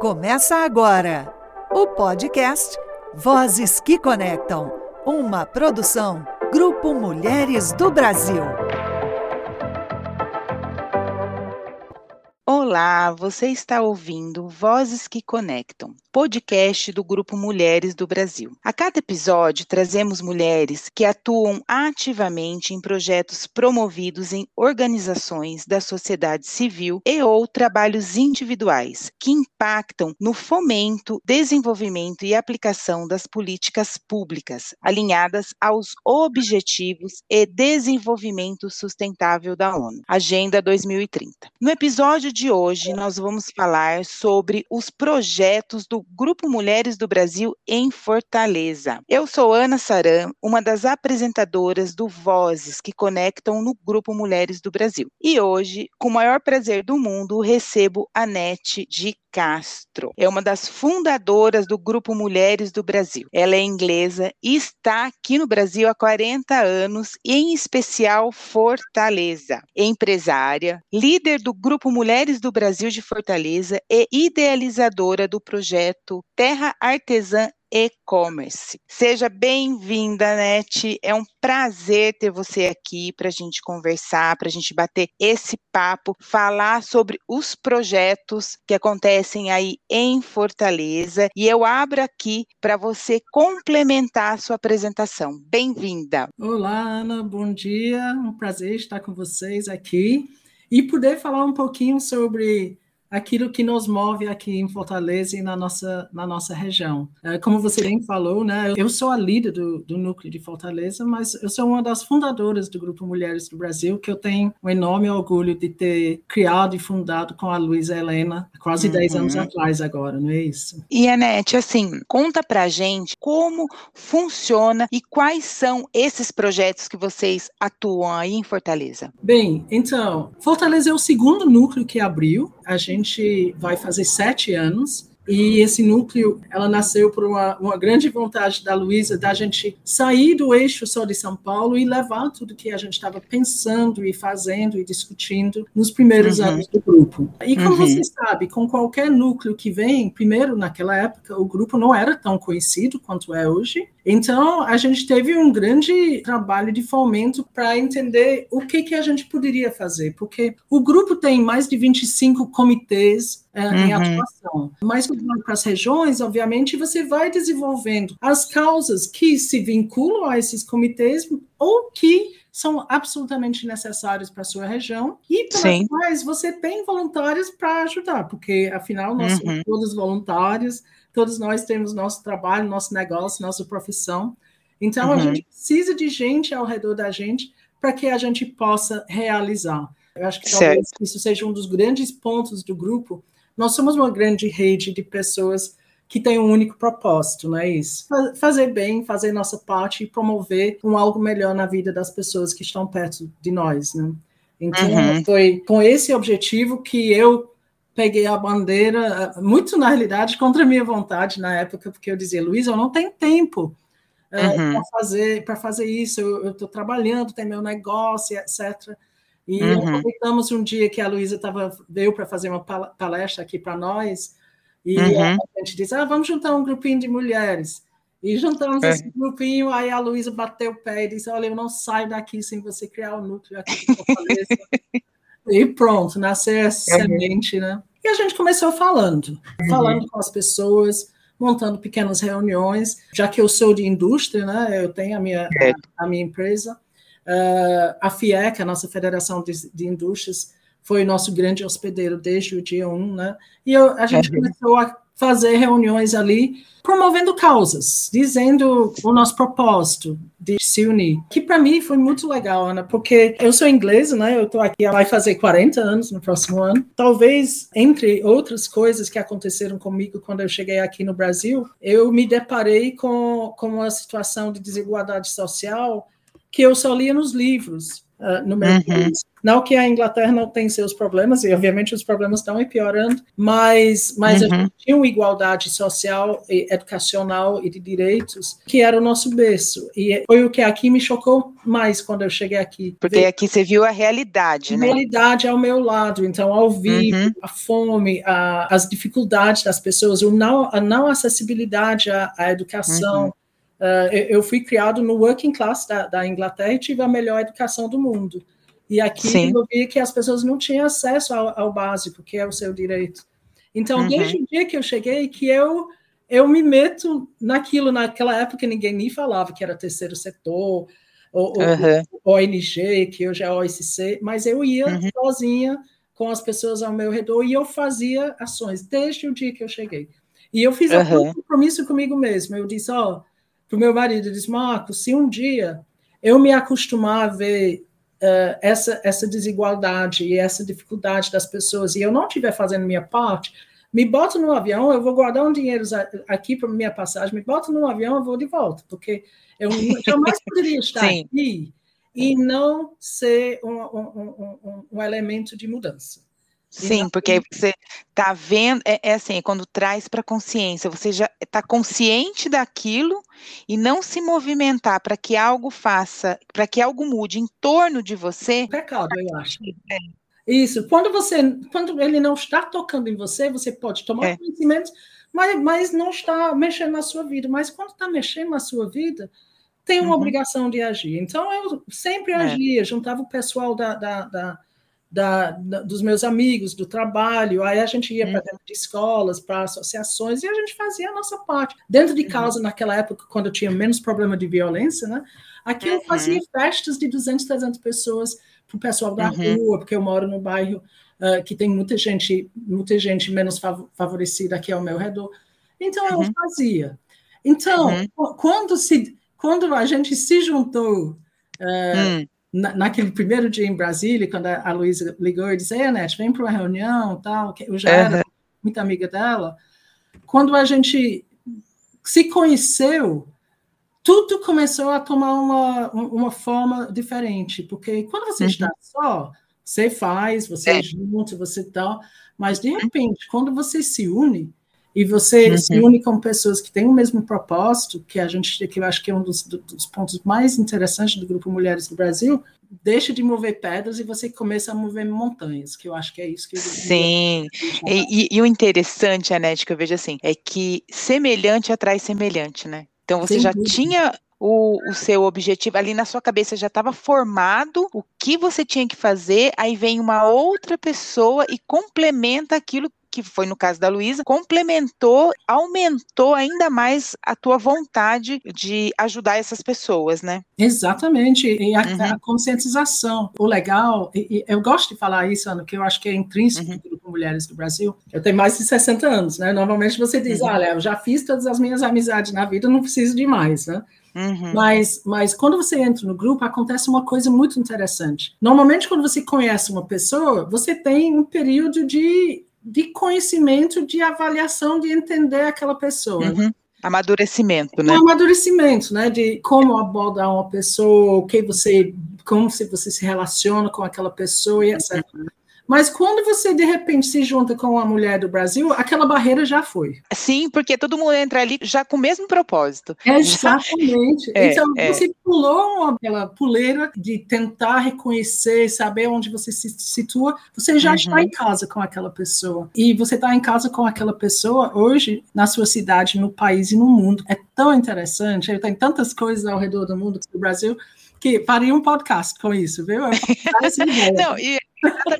Começa agora o podcast Vozes que Conectam, uma produção Grupo Mulheres do Brasil. Olá, você está ouvindo Vozes que Conectam, podcast do Grupo Mulheres do Brasil. A cada episódio, trazemos mulheres que atuam ativamente em projetos promovidos em organizações da sociedade civil e ou trabalhos individuais que impactam no fomento, desenvolvimento e aplicação das políticas públicas alinhadas aos objetivos e desenvolvimento sustentável da ONU, Agenda 2030. No episódio de hoje nós vamos falar sobre os projetos do Grupo Mulheres do Brasil em Fortaleza. Eu sou Ana Saran, uma das apresentadoras do Vozes que conectam no Grupo Mulheres do Brasil. E hoje, com o maior prazer do mundo, recebo a Nete de Castro. É uma das fundadoras do Grupo Mulheres do Brasil. Ela é inglesa e está aqui no Brasil há 40 anos, em especial Fortaleza. Empresária, líder do Grupo Mulheres do Brasil de Fortaleza e idealizadora do projeto Terra Artesã e-commerce. Seja bem-vinda, Nete. É um prazer ter você aqui para a gente conversar, para a gente bater esse papo, falar sobre os projetos que acontecem aí em Fortaleza. E eu abro aqui para você complementar a sua apresentação. Bem-vinda. Olá, Ana. Bom dia. Um prazer estar com vocês aqui e poder falar um pouquinho sobre aquilo que nos move aqui em Fortaleza e na nossa, na nossa região. É, como você bem falou, né, eu sou a líder do, do núcleo de Fortaleza, mas eu sou uma das fundadoras do Grupo Mulheres do Brasil, que eu tenho um enorme orgulho de ter criado e fundado com a Luísa Helena quase uhum. 10 anos atrás agora, não é isso? E, Anete, assim, conta pra gente como funciona e quais são esses projetos que vocês atuam aí em Fortaleza. Bem, então, Fortaleza é o segundo núcleo que abriu, a gente vai fazer sete anos. E esse núcleo, ela nasceu por uma, uma grande vontade da Luísa da gente sair do eixo só de São Paulo e levar tudo que a gente estava pensando e fazendo e discutindo nos primeiros uhum. anos do grupo. E como uhum. você sabe, com qualquer núcleo que vem, primeiro, naquela época, o grupo não era tão conhecido quanto é hoje, então, a gente teve um grande trabalho de fomento para entender o que, que a gente poderia fazer, porque o grupo tem mais de 25 comitês é, uhum. em atuação. Mas para as regiões, obviamente, você vai desenvolvendo as causas que se vinculam a esses comitês ou que são absolutamente necessários para a sua região e pelas quais você tem voluntários para ajudar, porque afinal nós uhum. somos todos voluntários, todos nós temos nosso trabalho, nosso negócio, nossa profissão. Então, uhum. a gente precisa de gente ao redor da gente para que a gente possa realizar. Eu acho que talvez certo. isso seja um dos grandes pontos do grupo. Nós somos uma grande rede de pessoas que tem um único propósito, não é isso? Fazer bem, fazer nossa parte e promover um algo melhor na vida das pessoas que estão perto de nós, né? Então, uhum. foi com esse objetivo que eu peguei a bandeira, muito na realidade, contra a minha vontade na época, porque eu dizia, Luiz, eu não tenho tempo é, uhum. para fazer, fazer isso, eu estou trabalhando, tem meu negócio, etc. E uhum. aproveitamos um dia que a Luísa veio para fazer uma palestra aqui para nós, e uhum. a gente disse, ah, vamos juntar um grupinho de mulheres. E juntamos é. esse grupinho, aí a Luísa bateu o pé e disse, olha, eu não saio daqui sem você criar o um núcleo aqui Fortaleza. E pronto, nasceu essa uhum. semente, né? E a gente começou falando, uhum. falando com as pessoas, montando pequenas reuniões, já que eu sou de indústria, né? Eu tenho a minha, é. a, a, minha empresa. Uh, a FIEC, a nossa Federação de, de Indústrias, foi nosso grande hospedeiro desde o dia 1, né? E eu, a gente uhum. começou a fazer reuniões ali, promovendo causas, dizendo o nosso propósito de se unir, que para mim foi muito legal, Ana, porque eu sou inglesa, né? Eu estou aqui vai fazer 40 anos no próximo ano. Talvez entre outras coisas que aconteceram comigo quando eu cheguei aqui no Brasil, eu me deparei com, com uma situação de desigualdade social que eu só lia nos livros. uh, no meu uhum. país. Não que a Inglaterra não tem seus problemas, e obviamente os problemas estão piorando, mas, mas uhum. a gente tinha uma igualdade social, e educacional e de direitos que era o nosso berço. E foi o que aqui me chocou mais quando eu cheguei aqui. Porque Ver, aqui você viu a realidade, a né? A realidade ao meu lado. Então, ao vivo, uhum. a fome, a, as dificuldades das pessoas, o não, a não acessibilidade à, à educação. Uhum. Uh, eu, fui criado no working class da, da Inglaterra e tive a melhor educação do mundo. E aqui Sim. eu vi que as pessoas não tinham acesso ao, ao básico, que é o seu direito. Então, uhum. desde o dia que eu cheguei, que eu eu me meto naquilo, naquela época ninguém nem falava que era terceiro setor, ou, uhum. ou ONG, que hoje é OSC, mas eu ia uhum. sozinha com as pessoas ao meu redor e eu fazia ações desde o dia que eu cheguei. E eu fiz uhum. um compromisso comigo mesmo. Eu disse, ó, para o meu marido, eu disse, Marco, se um dia eu me acostumar a ver uh, essa, essa desigualdade e essa dificuldade das pessoas, e eu não estiver fazendo minha parte, me bota no avião, eu vou guardar um dinheiro aqui para minha passagem, me bota no avião, eu vou de volta, porque eu jamais poderia estar aqui e não ser um, um, um, um elemento de mudança. Sim, porque aí você está vendo, é, é, assim, é quando traz para consciência, você já está consciente daquilo e não se movimentar para que algo faça, para que algo mude em torno de você. Pecado, eu acho. É. Isso. Quando você, quando ele não está tocando em você, você pode tomar é. conhecimento, mas, mas não está mexendo na sua vida. Mas quando está mexendo na sua vida, tem uma uhum. obrigação de agir. Então eu sempre é. agia, juntava o pessoal da, da, da da, da, dos meus amigos, do trabalho, aí a gente ia para uhum. dentro de escolas, para associações, e a gente fazia a nossa parte. Dentro de uhum. casa, uhum. naquela época, quando eu tinha menos problema de violência, né? Aqui uhum. eu fazia festas de 200, 300 pessoas para o pessoal da uhum. rua, porque eu moro num bairro uh, que tem muita gente, muita gente menos favorecida aqui ao meu redor. Então eu uhum. fazia. Então, quando se quando a gente se juntou uh, na, naquele primeiro dia em Brasília, quando a, a Luísa ligou e disse, Anete, vem para uma reunião, tal, que eu já uhum. era muito amiga dela, quando a gente se conheceu, tudo começou a tomar uma, uma forma diferente, porque quando você uhum. está só, você faz, você é. junto, você tal, mas de repente, quando você se une, e você uhum. se une com pessoas que têm o mesmo propósito, que a gente, que eu acho que é um dos, dos, pontos mais interessantes do Grupo Mulheres do Brasil, deixa de mover pedras e você começa a mover montanhas, que eu acho que é isso que... Sim, e, e, e, o interessante, Anete, que eu vejo assim, é que semelhante atrai semelhante, né? Então você Sem já dúvida. tinha o, o, seu objetivo ali na sua cabeça já estava formado o que você tinha que fazer, aí vem uma outra pessoa e complementa aquilo que foi no caso da Luísa, complementou, aumentou ainda mais a tua vontade de ajudar essas pessoas, né? Exatamente, e a, uhum. a conscientização. O legal, e, e, eu gosto de falar isso, Ana, que eu acho que é intrínseco uhum. do Grupo Mulheres do Brasil. Eu tenho mais de 60 anos, né? Normalmente você diz, uhum. olha, eu já fiz todas as minhas amizades na vida, não preciso de mais, né? Uhum. Mas, mas quando você entra no grupo, acontece uma coisa muito interessante. Normalmente, quando você conhece uma pessoa, você tem um período de de conhecimento, de avaliação, de entender aquela pessoa. Uhum. Amadurecimento, né? Um amadurecimento, né? De como abordar uma pessoa, o que você, como se você se relaciona com aquela pessoa e etc. Uhum. Mas quando você de repente se junta com uma mulher do Brasil, aquela barreira já foi. Sim, porque todo mundo entra ali já com o mesmo propósito. Exatamente. É, então é. você pulou aquela puleira de tentar reconhecer, saber onde você se situa, você já uhum. está em casa com aquela pessoa. E você está em casa com aquela pessoa hoje na sua cidade, no país e no mundo. É tão interessante. Tenho tantas coisas ao redor do mundo do Brasil que faria um podcast com isso, viu? Não, e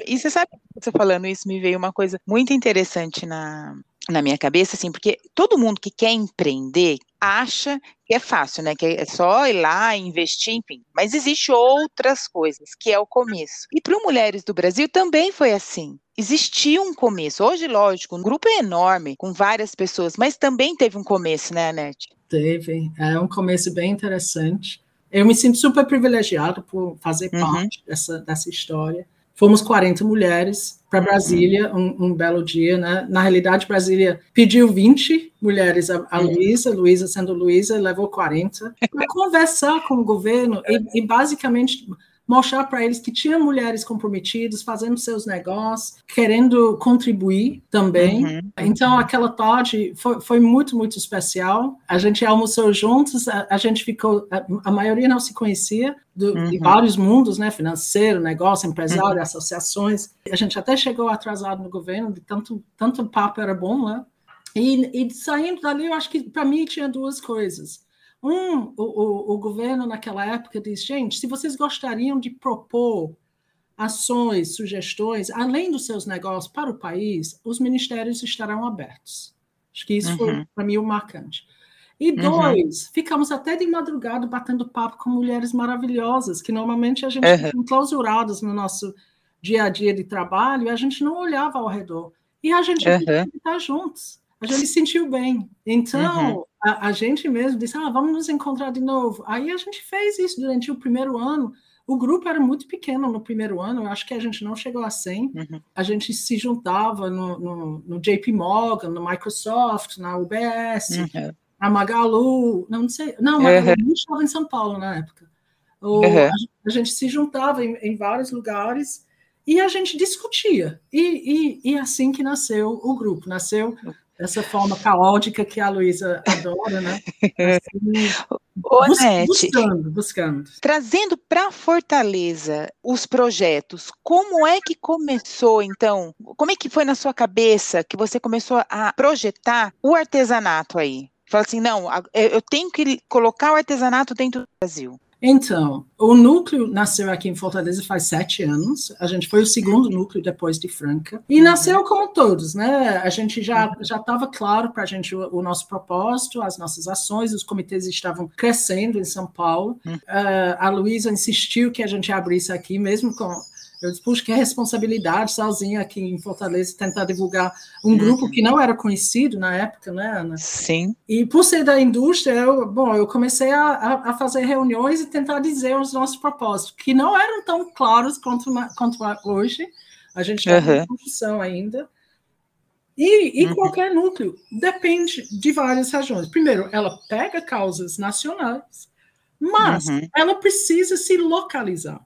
e você sabe, você falando isso, me veio uma coisa muito interessante na, na minha cabeça, assim, porque todo mundo que quer empreender acha que é fácil, né? Que é só ir lá, investir, enfim. Mas existe outras coisas, que é o começo. E para Mulheres do Brasil também foi assim. Existia um começo. Hoje, lógico, um grupo é enorme, com várias pessoas, mas também teve um começo, né, Anete? Teve. É um começo bem interessante. Eu me sinto super privilegiado por fazer uhum. parte dessa, dessa história. Fomos 40 mulheres para uhum. Brasília um, um, belo dia, né? Na realidade, Brasília pediu 20 mulheres a, a uhum. Luísa, Luísa sendo Luísa, levou 40, para conversar com o governo e, e basicamente mostrar para eles que tinha mulheres comprometidas, fazendo seus negócios, querendo contribuir também. Uhum. Então, aquela tarde foi, foi, muito, muito especial. A gente almoçou juntos, a, a gente ficou, a, a, maioria não se conhecia, do, uhum. de vários mundos, né, financeiro, negócio, empresário, uhum. associações. A gente até chegou atrasado no governo, de tanto, tanto papo era bom, né? E, e saindo dali, eu acho que para mim tinha duas coisas. Um, o, o, o, governo naquela época disse, gente, se vocês gostariam de propor ações, sugestões, além dos seus negócios para o país, os ministérios estarão abertos. Acho que isso uhum. foi, para mim, o marcante. E uhum. dois, uhum. ficamos até de madrugada batendo papo com mulheres maravilhosas, que normalmente a gente uhum. fica clausuradas no nosso dia a dia de trabalho, e a gente não olhava ao redor. E a gente uhum. estar juntos a gente se sentiu bem. Então, uhum. a, a, gente mesmo disse, ah, vamos nos encontrar de novo. Aí a gente fez isso durante o primeiro ano. O grupo era muito pequeno no primeiro ano, eu acho que a gente não chegou a 100. Uhum. A gente se juntava no, no, no, JP Morgan, no Microsoft, na UBS, uhum. na Magalu, não, não sei, não, Magalu uhum. estava em São Paulo na época. O, uhum. a, a, gente se juntava em, em vários lugares e a gente discutia. E, e, e assim que nasceu o grupo. Nasceu essa forma caótica que a Luísa adora, né? Assim, bus buscando, buscando. Trazendo para Fortaleza os projetos, como é que começou, então? Como é que foi na sua cabeça que você começou a projetar o artesanato aí? Fala assim, não, eu tenho que colocar o artesanato dentro do Brasil. Então, o núcleo nasceu aqui em Fortaleza faz sete anos. A gente foi o segundo núcleo depois de Franca. E uhum. nasceu como todos, né? A gente já uhum. já estava claro para a gente o, o, nosso propósito, as nossas ações, os comitês estavam crescendo em São Paulo. Uh, a Luísa insistiu que a gente abrisse aqui, mesmo com eu disse, puxa, que responsabilidade sozinha aqui em Fortaleza tentar divulgar um uhum. grupo que não era conhecido na época, né, Ana? Sim. E por ser da indústria, eu, bom, eu comecei a, a fazer reuniões e tentar dizer os nossos propósitos, que não eram tão claros quanto, quanto hoje. A gente está uhum. em construção ainda. E, e uhum. qualquer núcleo depende de várias razões. Primeiro, ela pega causas nacionais, mas uhum. ela precisa se localizar.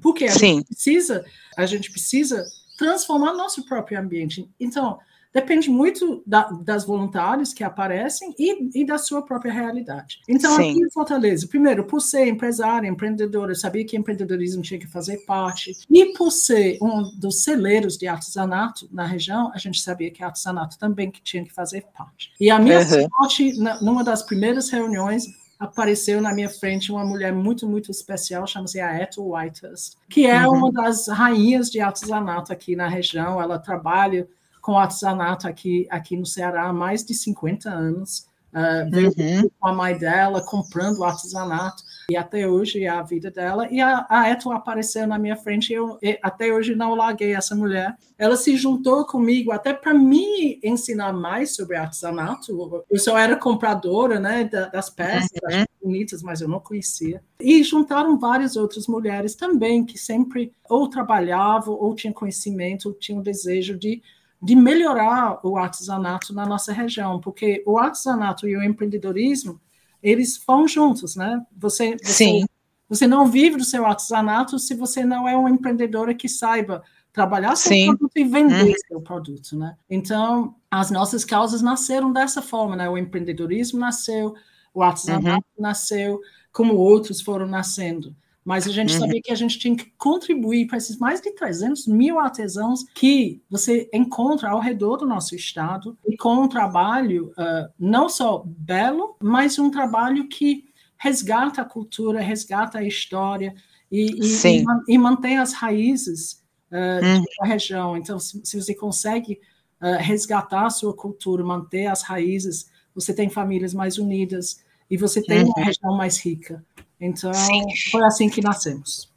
Porque a Sim. gente precisa, a gente precisa transformar nosso próprio ambiente. Então, depende muito da, das voluntários que aparecem e, e, da sua própria realidade. Então, Sim. aqui em Fortaleza, primeiro, por ser empresária, empreendedora, eu sabia que empreendedorismo tinha que fazer parte, e por ser um dos celeiros de artesanato na região, a gente sabia que artesanato também que tinha que fazer parte. E a minha uhum. sorte, numa das primeiras reuniões, apareceu na minha frente uma mulher muito, muito especial, chama-se a Ethel Whitehurst, que é uhum. uma das rainhas de artesanato aqui na região. Ela trabalha com artesanato aqui, aqui no Ceará há mais de 50 anos. Uh, veio uhum. com a mãe dela comprando artesanato e até hoje é a vida dela. E a, a Eto apareceu na minha frente e eu e até hoje não larguei essa mulher. Ela se juntou comigo até para me ensinar mais sobre artesanato. Eu só era compradora né, das peças uhum. bonitas, mas eu não conhecia. E juntaram várias outras mulheres também que sempre ou trabalhavam ou tinham conhecimento, ou tinham desejo de de melhorar o artesanato na nossa região, porque o artesanato e o empreendedorismo, eles vão juntos, né? Você, você, Sim. você não vive do seu artesanato se você não é uma empreendedora que saiba trabalhar seu Sim. produto e vender uhum. seu produto, né? Então, as nossas causas nasceram dessa forma, né? O empreendedorismo nasceu, o artesanato uhum. nasceu, como outros foram nascendo. Mas a gente uhum. sabia que a gente tinha que contribuir para esses mais de 300 mil artesãos que você encontra ao redor do nosso estado, e com um trabalho uh, não só belo, mas um trabalho que resgata a cultura, resgata a história e, e, e mantém as raízes uh, uhum. da região. Então, se, se você consegue uh, resgatar a sua cultura, manter as raízes, você tem famílias mais unidas e você tem uhum. uma região mais rica. Então, Sim. foi assim que nascemos.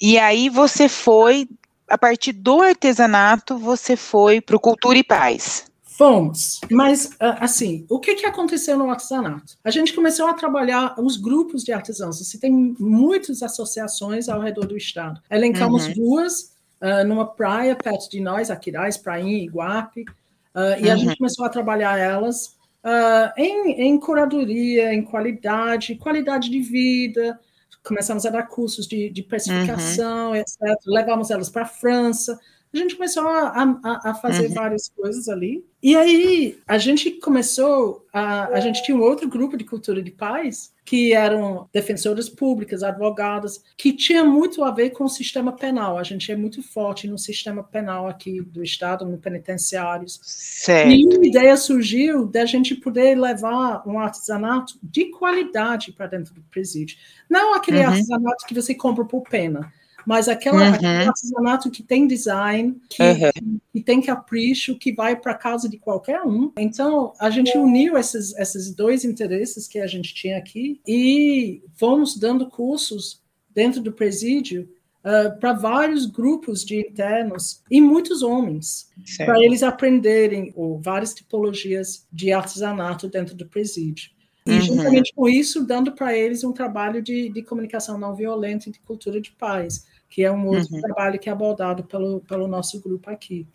E aí você foi, a partir do artesanato, você foi para o Cultura e Paz. Fomos, mas assim, o que, que aconteceu no artesanato? A gente começou a trabalhar os grupos de artesãos. Você tem muitas associações ao redor do estado. Elencamos uhum. duas uh, numa praia perto de nós, Aquiraz, Prainha, Iguape, uh, e a gente uhum. começou a trabalhar elas uh, em, em curadoria, em qualidade, qualidade de vida, começamos a dar cursos de, de precificação, uhum. etc. Levamos elas para a França. A gente começou a, a, a fazer uhum. várias coisas ali. E aí a gente começou, a, a gente tinha um outro grupo de cultura de paz, que eram defensoras públicas, advogadas, que tinha muito a ver com o sistema penal. A gente é muito forte no sistema penal aqui do Estado, no penitenciários. Certo. E uma ideia surgiu da gente poder levar um artesanato de qualidade para dentro do presídio. Não aquele uhum. artesanato que você compra por pena, mas aquela, uhum. aquele artesanato que tem design, que, uhum. que tem capricho, que vai para casa de qualquer um. Então, a gente uniu esses, esses dois interesses que a gente tinha aqui e fomos dando cursos dentro do presídio Uh, para vários grupos de internos e muitos homens, para eles aprenderem ou, várias tipologias de artesanato dentro do presídio. E, uhum. juntamente com isso, dando para eles um trabalho de, de comunicação não violenta e de cultura de paz que é um outro uhum. trabalho que é abordado pelo, pelo nosso grupo aqui.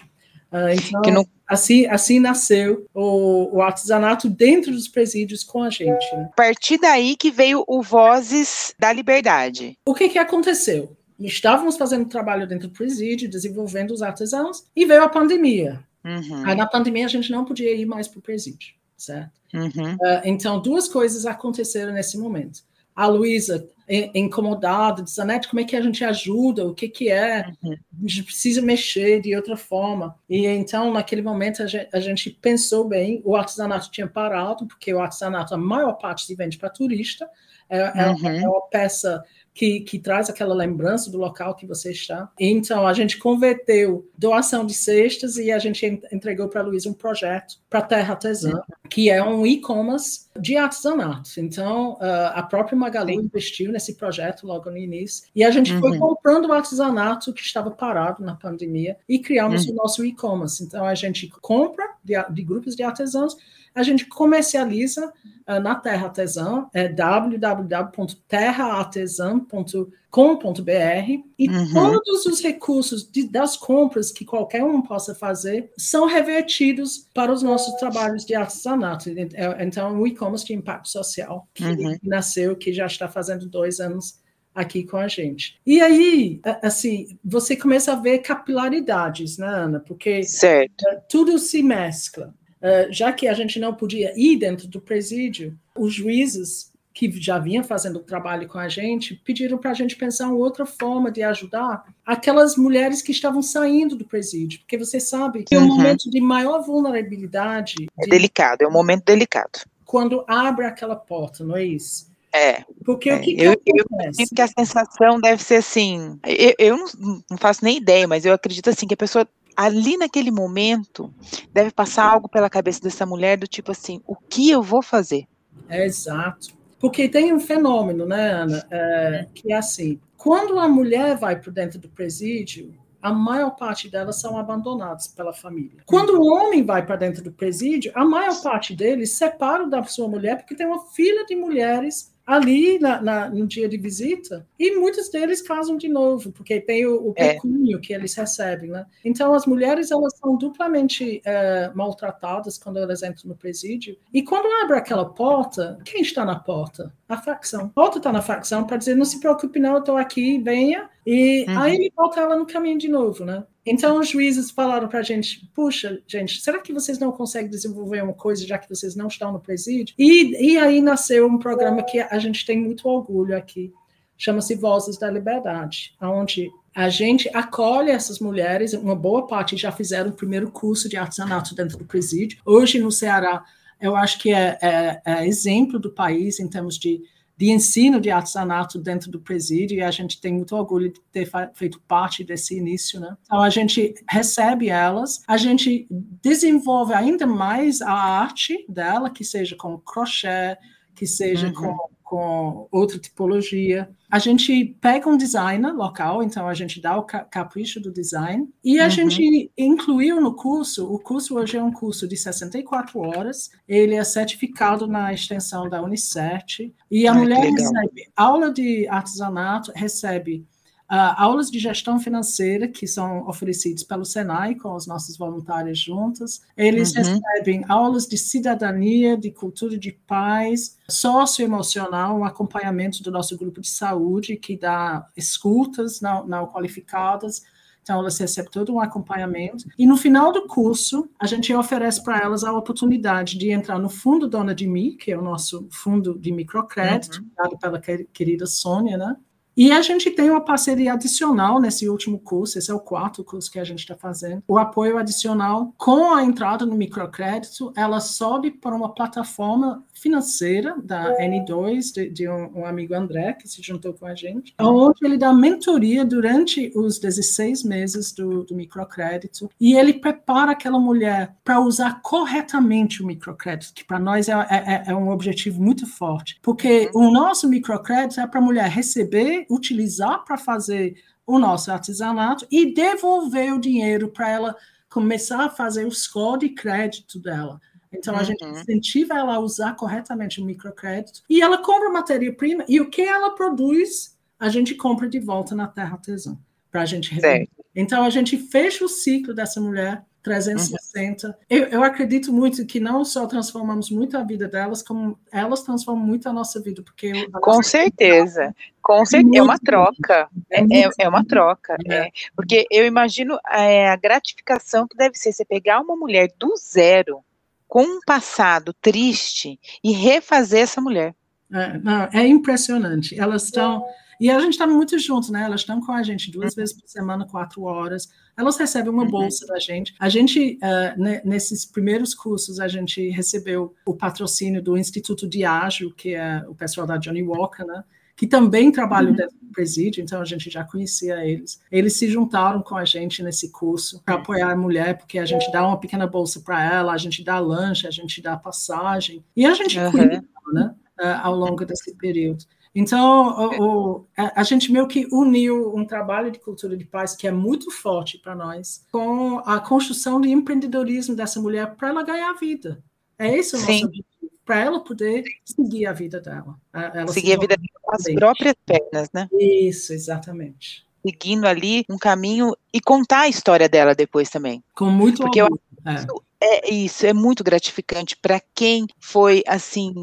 Uh, então, não... assim, assim nasceu o, o, artesanato dentro dos presídios com a gente. Né? A partir daí que veio o Vozes da Liberdade. O que, que aconteceu? Estávamos fazendo trabalho dentro do presídio, desenvolvendo os artesãos, e veio a pandemia. Uhum. Aí, na pandemia, a gente não podia ir mais para o presídio, certo? Uhum. Uh, então, duas coisas aconteceram nesse momento. A Luísa incomodado, diz, Anete, como é que a gente ajuda? O que que é? Uhum. A gente precisa mexer de outra forma. E então, naquele momento, a gente, a gente pensou bem, o artesanato tinha parado, porque o artesanato, a maior parte se vende para turista, é, é uhum. é, uma peça que, que traz aquela lembrança do local que você está. Então, a gente converteu doação de cestas e a gente entregou para a Luísa um projeto para Terra Artesã, que é um e-commerce de artesanato. Então, uh, a própria Magalu Sim. investiu nesse projeto logo no início e a gente uhum. foi comprando o artesanato que estava parado na pandemia e criamos uhum. o nosso e-commerce. Então, a gente compra de, de grupos de artesãos a gente comercializa uh, na Terra Artesã, é www.terraartesã.com.br e uhum. todos os recursos de, das compras que qualquer um possa fazer são revertidos para os nossos trabalhos de artesanato. Então, o e-commerce de impacto social que uhum. nasceu, que já está fazendo dois anos aqui com a gente. E aí, assim, você começa a ver capilaridades, né, Ana? Porque certo. tudo se mescla. Uh, já que a gente não podia ir dentro do presídio, os juízes que já vinham fazendo o trabalho com a gente pediram para a gente pensar uma outra forma de ajudar aquelas mulheres que estavam saindo do presídio, porque você sabe que uhum. é um momento de maior vulnerabilidade. É de, delicado, é um momento delicado. Quando abre aquela porta, não é isso? É. Porque é. o que, que eu, eu acredito que a sensação deve ser assim. Eu, eu não, não, faço nem ideia, mas eu acredito assim que a pessoa ali naquele momento deve passar algo pela cabeça dessa mulher do tipo assim, o que eu vou fazer? É exato. Porque tem um fenômeno, né, Ana, é, que é assim, quando a mulher vai para dentro do presídio, a maior parte delas são abandonadas pela família. Quando o homem vai para dentro do presídio, a maior parte deles separa da sua mulher porque tem uma fila de mulheres ali na, na, no dia de visita, e muitos deles casam de novo, porque tem o, o é. pecúnio é. que eles recebem. Né? Então, as mulheres elas são duplamente é, maltratadas quando elas entram no presídio, e quando abre aquela porta, quem está na porta? A facção. A porta está na facção para dizer, não se preocupe não, eu estou aqui, venha, e uhum. aí ele volta ela no caminho de novo, né? Então, os juízes falaram para a gente: puxa, gente, será que vocês não conseguem desenvolver uma coisa já que vocês não estão no presídio? E, e aí nasceu um programa que a gente tem muito orgulho aqui, chama-se Vozes da Liberdade, onde a gente acolhe essas mulheres, uma boa parte já fizeram o primeiro curso de artesanato dentro do presídio. Hoje, no Ceará, eu acho que é, é, é exemplo do país em termos de de ensino de artesanato dentro do presídio e a gente tem muito orgulho de ter feito parte desse início, né? Então a gente recebe elas, a gente desenvolve ainda mais a arte dela, que seja com crochê, que seja uhum. com com outra tipologia. A gente pega um designer local, então a gente dá o capricho do design, e a uhum. gente incluiu no curso, o curso hoje é um curso de 64 horas, ele é certificado na extensão da Unicert, e a mulher recebe aula de artesanato, recebe uh, aulas de gestão financeira que são oferecidas pelo Senai com os nossos voluntários juntos. Eles uhum. recebem aulas de cidadania, de cultura de paz, socioemocional, um acompanhamento do nosso grupo de saúde que dá escutas não, não qualificadas então, elas recebem todo um acompanhamento. E no final do curso, a gente oferece para elas a oportunidade de entrar no Fundo Dona de Mim, que é o nosso fundo de microcrédito, uhum. dado pela querida Sônia, né? E a gente tem uma parceria adicional nesse último curso, esse é o quarto curso que a gente está fazendo. O apoio adicional, com a entrada no microcrédito, ela sobe para uma plataforma financeira da N2, de, de um, um, amigo André, que se juntou com a gente, onde ele dá mentoria durante os 16 meses do, do microcrédito. E ele prepara aquela mulher para usar corretamente o microcrédito, que para nós é, é, é, um objetivo muito forte, porque o nosso microcrédito é para a mulher receber, utilizar para fazer o nosso artesanato e devolver o dinheiro para ela começar a fazer o score de crédito dela. Então, a uhum. gente incentiva ela a usar corretamente o microcrédito e ela compra matéria-prima e o que ela produz, a gente compra de volta na terra artesã para a gente revender. Então, a gente fecha o ciclo dessa mulher 360. Uhum. Eu, eu, acredito muito que não só transformamos muito a vida delas, como elas transformam muito a nossa vida, porque com certeza, com certeza é uma troca, é, é, é uma troca, é. é. porque eu imagino é, a gratificação que deve ser você pegar uma mulher do zero com um passado triste e refazer essa mulher. É, não, é impressionante. Elas estão. E a gente está muito junto, né? Elas estão com a gente duas vezes por semana, quatro horas. Elas recebem uma uhum. bolsa da gente. A gente, uh, nesses primeiros cursos, a gente recebeu o patrocínio do Instituto de Ágil, que é o pessoal da Johnny Walker, né? que também trabalham uhum. dentro do presídio, então a gente já conhecia eles. Eles se juntaram com a gente nesse curso para apoiar a mulher, porque a gente dá uma pequena bolsa para ela, a gente dá lanche, a gente dá passagem, e a gente uhum. cuida, né, ao longo desse período. Então, o, o, a, a, gente meio que uniu um trabalho de cultura de paz que é muito forte para nós com a construção de empreendedorismo dessa mulher para ela ganhar vida. É esse o nosso objetivo para ela poder seguir a vida dela. Ela seguir a vida com as próprias pernas, né? Isso, exatamente. Seguindo ali um caminho e contar a história dela depois também. Com muito Porque amor. Eu, é. É isso, é muito gratificante para quem foi assim,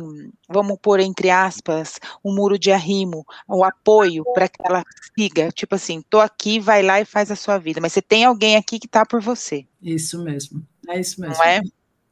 vamos pôr entre aspas, um muro de arrimo, o apoio para que ela siga, tipo assim, tô aqui, vai lá e faz a sua vida, mas você tem alguém aqui que tá por você. Isso mesmo. É isso mesmo. Não é?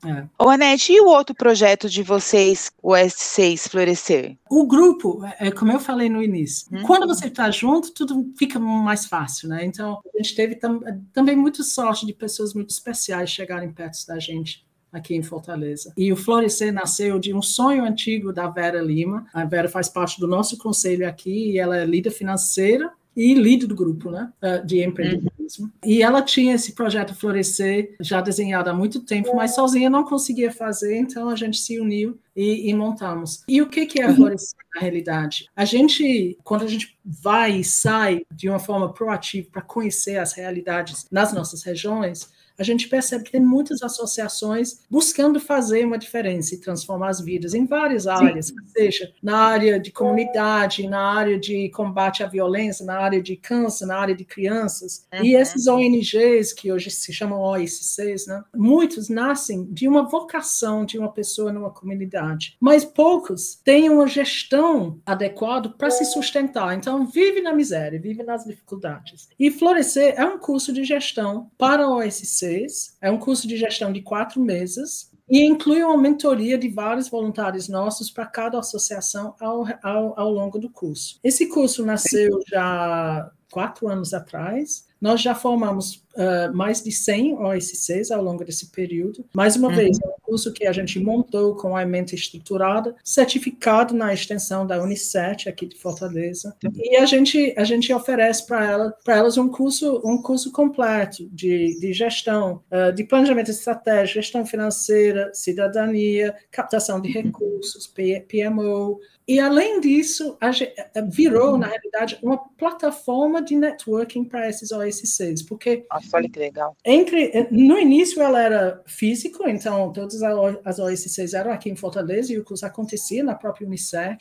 É. Ô, Anete, e o outro projeto de vocês, o S6 Florescer? O grupo, é, é como eu falei no início, hum. quando você está junto, tudo fica mais fácil, né? Então, a gente teve tam também muita sorte de pessoas muito especiais chegarem perto da gente aqui em Fortaleza. E o Florescer nasceu de um sonho antigo da Vera Lima. A Vera faz parte do nosso conselho aqui e ela é líder financeira e líder do grupo né, eh, de empreendedorismo. Uhum. E ela tinha esse projeto Florescer já desenhado há muito tempo, mas sozinha não conseguia fazer, então a gente se uniu e, e montamos. E o que, que é uhum. Florescer na realidade? A gente, quando a gente vai e sai de uma forma proativa para conhecer as realidades nas nossas regiões, a gente percebe que tem muitas associações buscando fazer uma diferença e transformar as vidas em várias áreas, Sim. seja na área de comunidade, na área de combate à violência, na área de câncer, na área de crianças. Uhum. E esses ONGs, que hoje se chamam OSCs, né, muitos nascem de uma vocação de uma pessoa numa comunidade, mas poucos têm uma gestão adequada para se sustentar. Então, vive na miséria, vive nas dificuldades. E Florescer é um curso de gestão para OSC é um curso de gestão de quatro meses e inclui uma mentoria de vários voluntários nossos para cada associação ao, ao, ao longo do curso. Esse curso nasceu já quatro anos atrás. Nós já formamos uh, mais de 100 OSCs ao longo desse período. Mais uma uhum. vez, é curso que a gente montou com a mente estruturada, certificado na extensão da Unicef aqui de Fortaleza. E a gente, a gente oferece para ela, elas um curso, um curso completo de, de gestão, uh, de planejamento estratégico, gestão financeira, cidadania, captação de recursos, PMO, e, além disso, eh, virou, na realidade, uma plataforma de networking para esses OSCs, porque... Nossa, olha que legal. Entre, eh, no início, ela era físico, então todas as OSCs eram aqui em Fortaleza e o curso acontecia na própria Unicef.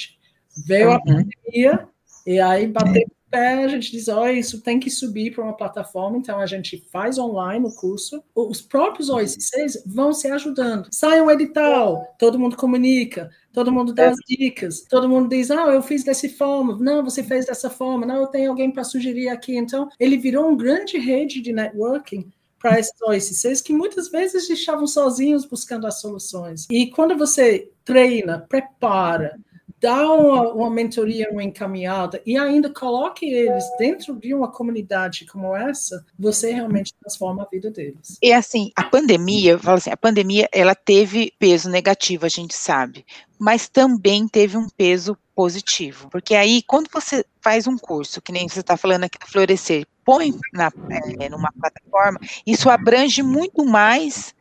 Veio uhum. a pandemia e aí bateu pé, a gente diz, ó, oh, isso tem que subir para uma plataforma, então a gente faz online o curso. Os próprios OSCs vão se ajudando. Sai um edital, todo mundo comunica, todo mundo dá as dicas, todo mundo diz, ah, eu fiz dessa forma, não, você fez dessa forma, não, eu tenho alguém para sugerir aqui. Então, ele virou uma grande rede de networking para esses OSCs que muitas vezes estavam sozinhos buscando as soluções. E quando você treina, prepara, dá uma, uma mentoria, uma encaminhada e ainda coloque eles dentro de uma comunidade como essa, você realmente transforma a vida deles. E assim, a pandemia, eu falo assim, a pandemia ela teve peso negativo, a gente sabe, mas também teve um peso positivo, porque aí quando você faz um curso, que nem você está falando aqui do Florescer, põe na, é, numa plataforma, isso abrange muito mais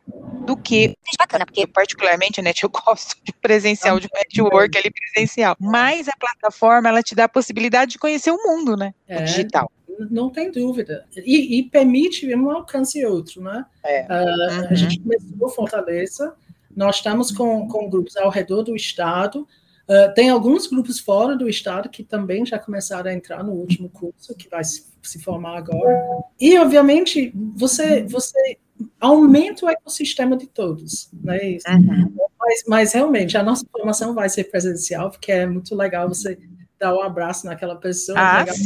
do que bacana, porque particularmente, né, eu gosto de presencial, de network ali presencial, mas a plataforma ela te dá a possibilidade de conhecer o mundo, né, é, o digital. Não tem dúvida. E, e, permite um alcance outro, né? É. Uh, uhum. A gente começou Fortaleza, nós estamos com, com grupos ao redor do estado, Uh, tem alguns grupos fora do estado que também já começaram a entrar no último curso, que vai se, se formar agora. E, obviamente, você, você aumenta o ecossistema de todos, né? Isso. Uhum. Mas, mas, realmente, a nossa formação vai ser presencial, porque é muito legal você dar um abraço naquela pessoa, ah, sim.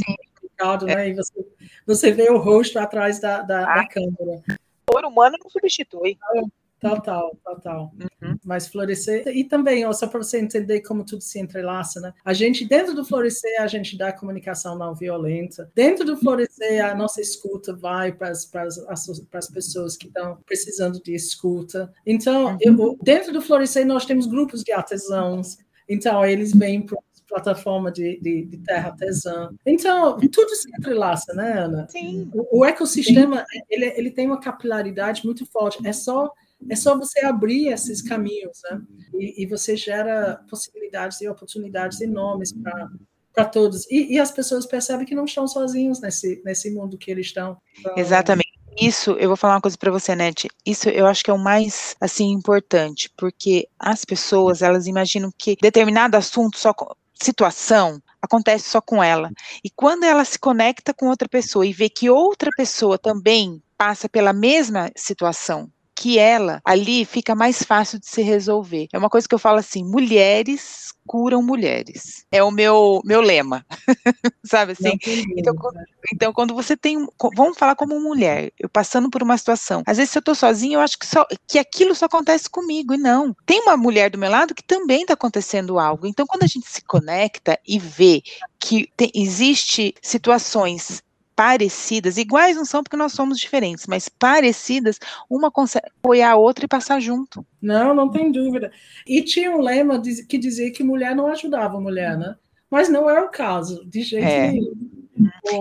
né? É. E você, você vê o rosto atrás da, da, ah. da câmera. O humano não substitui. Total, total. Uhum. Mas florescer. E também, ó, só para você entender como tudo se entrelaça, né? A gente, dentro do florescer, a gente dá comunicação não violenta. Dentro do florescer, a nossa escuta vai para as pessoas que estão precisando de escuta. Então, uhum. eu, dentro do florescer, nós temos grupos de artesãos. Então, eles vêm para plataforma de, de, de, terra artesã. Então, tudo se entrelaça, né, Ana? Sim. O, o ecossistema, Sim. Ele, ele tem uma capilaridade muito forte. É só é só você abrir esses caminhos, né? E, e você gera possibilidades e oportunidades enormes para todos. E, e, as pessoas percebem que não estão sozinhos nesse, nesse mundo que eles estão. Então, Exatamente. Isso, eu vou falar uma coisa para você, Nete. Isso eu acho que é o mais assim importante, porque as pessoas elas imaginam que determinado assunto, só situação, acontece só com ela. E quando ela se conecta com outra pessoa e vê que outra pessoa também passa pela mesma situação, que ela ali fica mais fácil de se resolver. É uma coisa que eu falo assim: mulheres curam mulheres. É o meu meu lema, sabe assim? Então, quando, então, quando você tem, vamos falar como mulher, eu passando por uma situação. Às vezes, se eu tô sozinha, eu acho que só que aquilo só acontece comigo e não. Tem uma mulher do meu lado que também está acontecendo algo. Então, quando a gente se conecta e vê que tem, existe situações parecidas, iguais não são porque nós somos diferentes, mas parecidas, uma consegue apoiar a outra e passar junto. Não, não tem dúvida. E tinha um lema que dizia que mulher não ajudava mulher, né? Mas não é o caso, de jeito é. nenhum.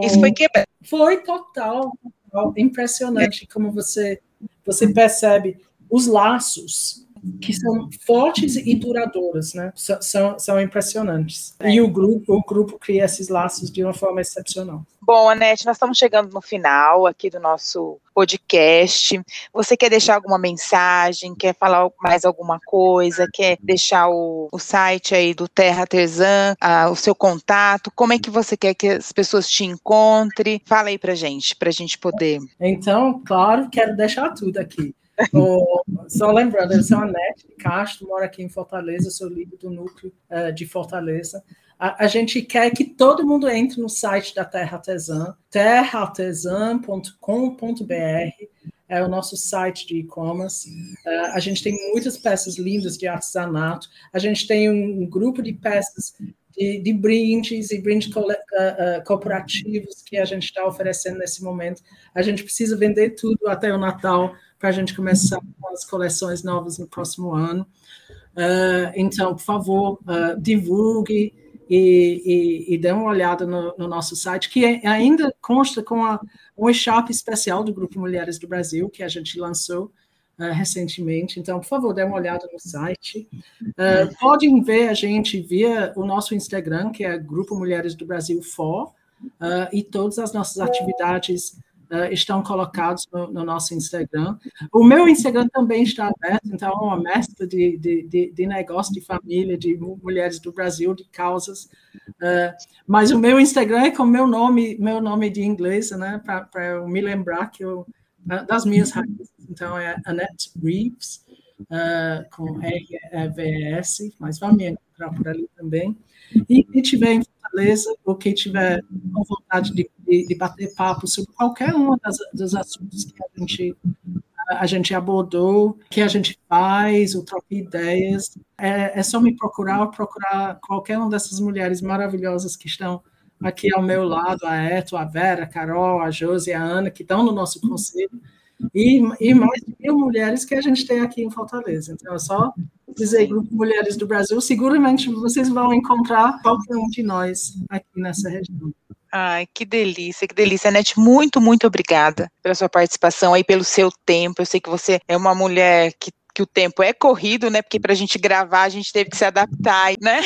Isso foi quebrado. Foi total, total impressionante é. como você, você percebe os laços que são fortes e duradouras, né? São, são impressionantes. É. E o grupo, o grupo cria esses laços de uma forma excepcional. Bom, Anete, nós estamos chegando no final aqui do nosso podcast. Você quer deixar alguma mensagem? Quer falar mais alguma coisa? Quer deixar o, o site aí do Terra Artesã, o seu contato? Como é que você quer que as pessoas te encontrem? Fala aí pra gente, pra gente poder. Então, claro, quero deixar tudo aqui. O, só lembrando, eu sou a Anete Castro, moro aqui em Fortaleza, sou líder do núcleo uh, de Fortaleza. A, a, gente quer que todo mundo entre no site da Terra Artesã, terraartesã.com.br, é o nosso site de e-commerce. Uh, a gente tem muitas peças lindas de artesanato, a gente tem um, um grupo de peças de, de, brindes e brindes co uh, uh, corporativos que a gente está oferecendo nesse momento. A gente precisa vender tudo até o Natal para a gente começar com as coleções novas no próximo ano. Uh, então, por favor, uh, divulgue e, e, e, dê uma olhada no, no, nosso site, que ainda consta com a, um e-shop especial do Grupo Mulheres do Brasil, que a gente lançou uh, recentemente. Então, por favor, dê uma olhada no site. podem ver a gente via o nosso Instagram, que é Grupo Mulheres do Brasil For, e todas as nossas atividades uh, estão colocados no, no, nosso Instagram. O meu Instagram também está aberto, então é uma mescla de, de, de, de negócio, de família, de mulheres do Brasil, de causas. Uh, mas o meu Instagram é com meu nome, meu nome de inglês, né? Para eu me lembrar que eu das minhas raízes. Então é Annette Reeves, uh, com R-E-V-S, mas vai me por ali também. E quem tiver Fortaleza, ou quem tiver com vontade de, de, de bater papo sobre qualquer um das, dos assuntos que a gente a gente abordou, que a gente faz, ou troca ideias, é, é só me procurar ou procurar qualquer uma dessas mulheres maravilhosas que estão aqui ao meu lado, a Eto, a Vera, a Carol, a Josi, a Ana, que estão no nosso conselho, e, e mais de mil mulheres que a gente tem aqui em Fortaleza. Então, é só dizer Grupo Mulheres do Brasil, seguramente vocês vão encontrar qualquer um de nós aqui nessa região. Ai, que delícia, que delícia, Nete. Muito, muito obrigada pela sua participação aí, pelo seu tempo. Eu sei que você é uma mulher que que o tempo é corrido, né? Porque para a gente gravar a gente teve que se adaptar, né?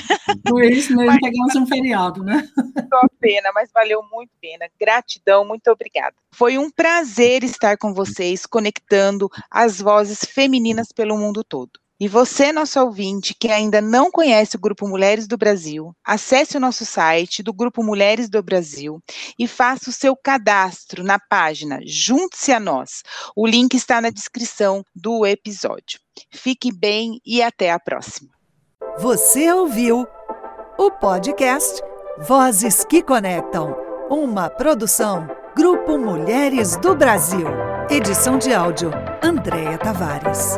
Por isso mesmo, pegamos um feriado, né? Só pena, mas valeu muito a pena. Gratidão, muito obrigada. Foi um prazer estar com vocês, conectando as vozes femininas pelo mundo todo. E você, nosso ouvinte, que ainda não conhece o Grupo Mulheres do Brasil, acesse o nosso site do Grupo Mulheres do Brasil e faça o seu cadastro na página Junte-se a Nós. O link está na descrição do episódio. Fique bem e até a próxima. Você ouviu o podcast Vozes que Conectam, uma produção Grupo Mulheres do Brasil. Edição de áudio Andréa Tavares.